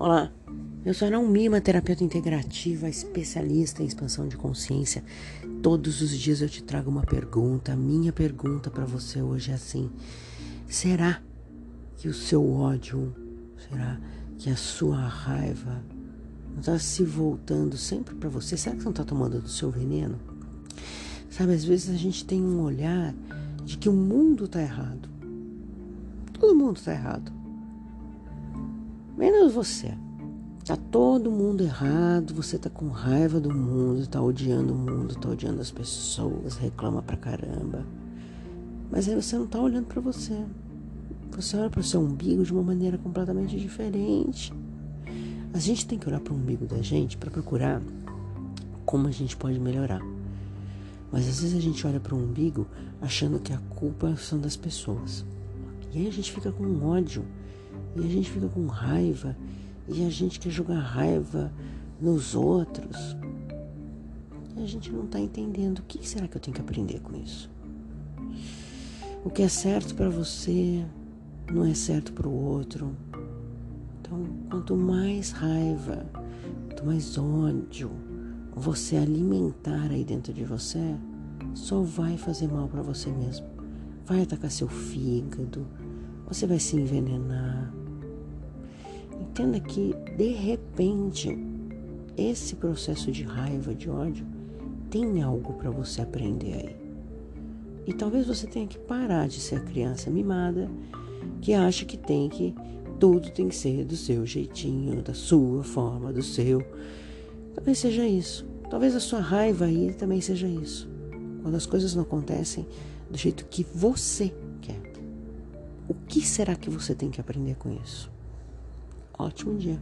Olá, eu sou a Naomi, uma terapeuta integrativa, especialista em expansão de consciência. Todos os dias eu te trago uma pergunta. A minha pergunta para você hoje é assim: será que o seu ódio, será que a sua raiva não está se voltando sempre para você? Será que você não está tomando do seu veneno? Sabe, às vezes a gente tem um olhar de que o mundo está errado. Todo mundo está errado menos você. Tá todo mundo errado, você tá com raiva do mundo, tá odiando o mundo, tá odiando as pessoas, reclama pra caramba. Mas aí você não tá olhando para você. Você olha para o seu umbigo de uma maneira completamente diferente. A gente tem que olhar para o umbigo da gente para procurar como a gente pode melhorar. Mas às vezes a gente olha para o umbigo achando que a culpa são das pessoas. E aí a gente fica com ódio e a gente fica com raiva e a gente quer jogar raiva nos outros. E a gente não está entendendo o que será que eu tenho que aprender com isso. O que é certo para você não é certo para o outro. Então, quanto mais raiva, quanto mais ódio você alimentar aí dentro de você, só vai fazer mal para você mesmo. Vai atacar seu fígado, você vai se envenenar. Entenda que, de repente, esse processo de raiva, de ódio, tem algo para você aprender aí. E talvez você tenha que parar de ser a criança mimada que acha que tem que tudo tem que ser do seu jeitinho, da sua forma, do seu. Talvez seja isso. Talvez a sua raiva aí também seja isso. Quando as coisas não acontecem do jeito que você o que será que você tem que aprender com isso? Ótimo dia!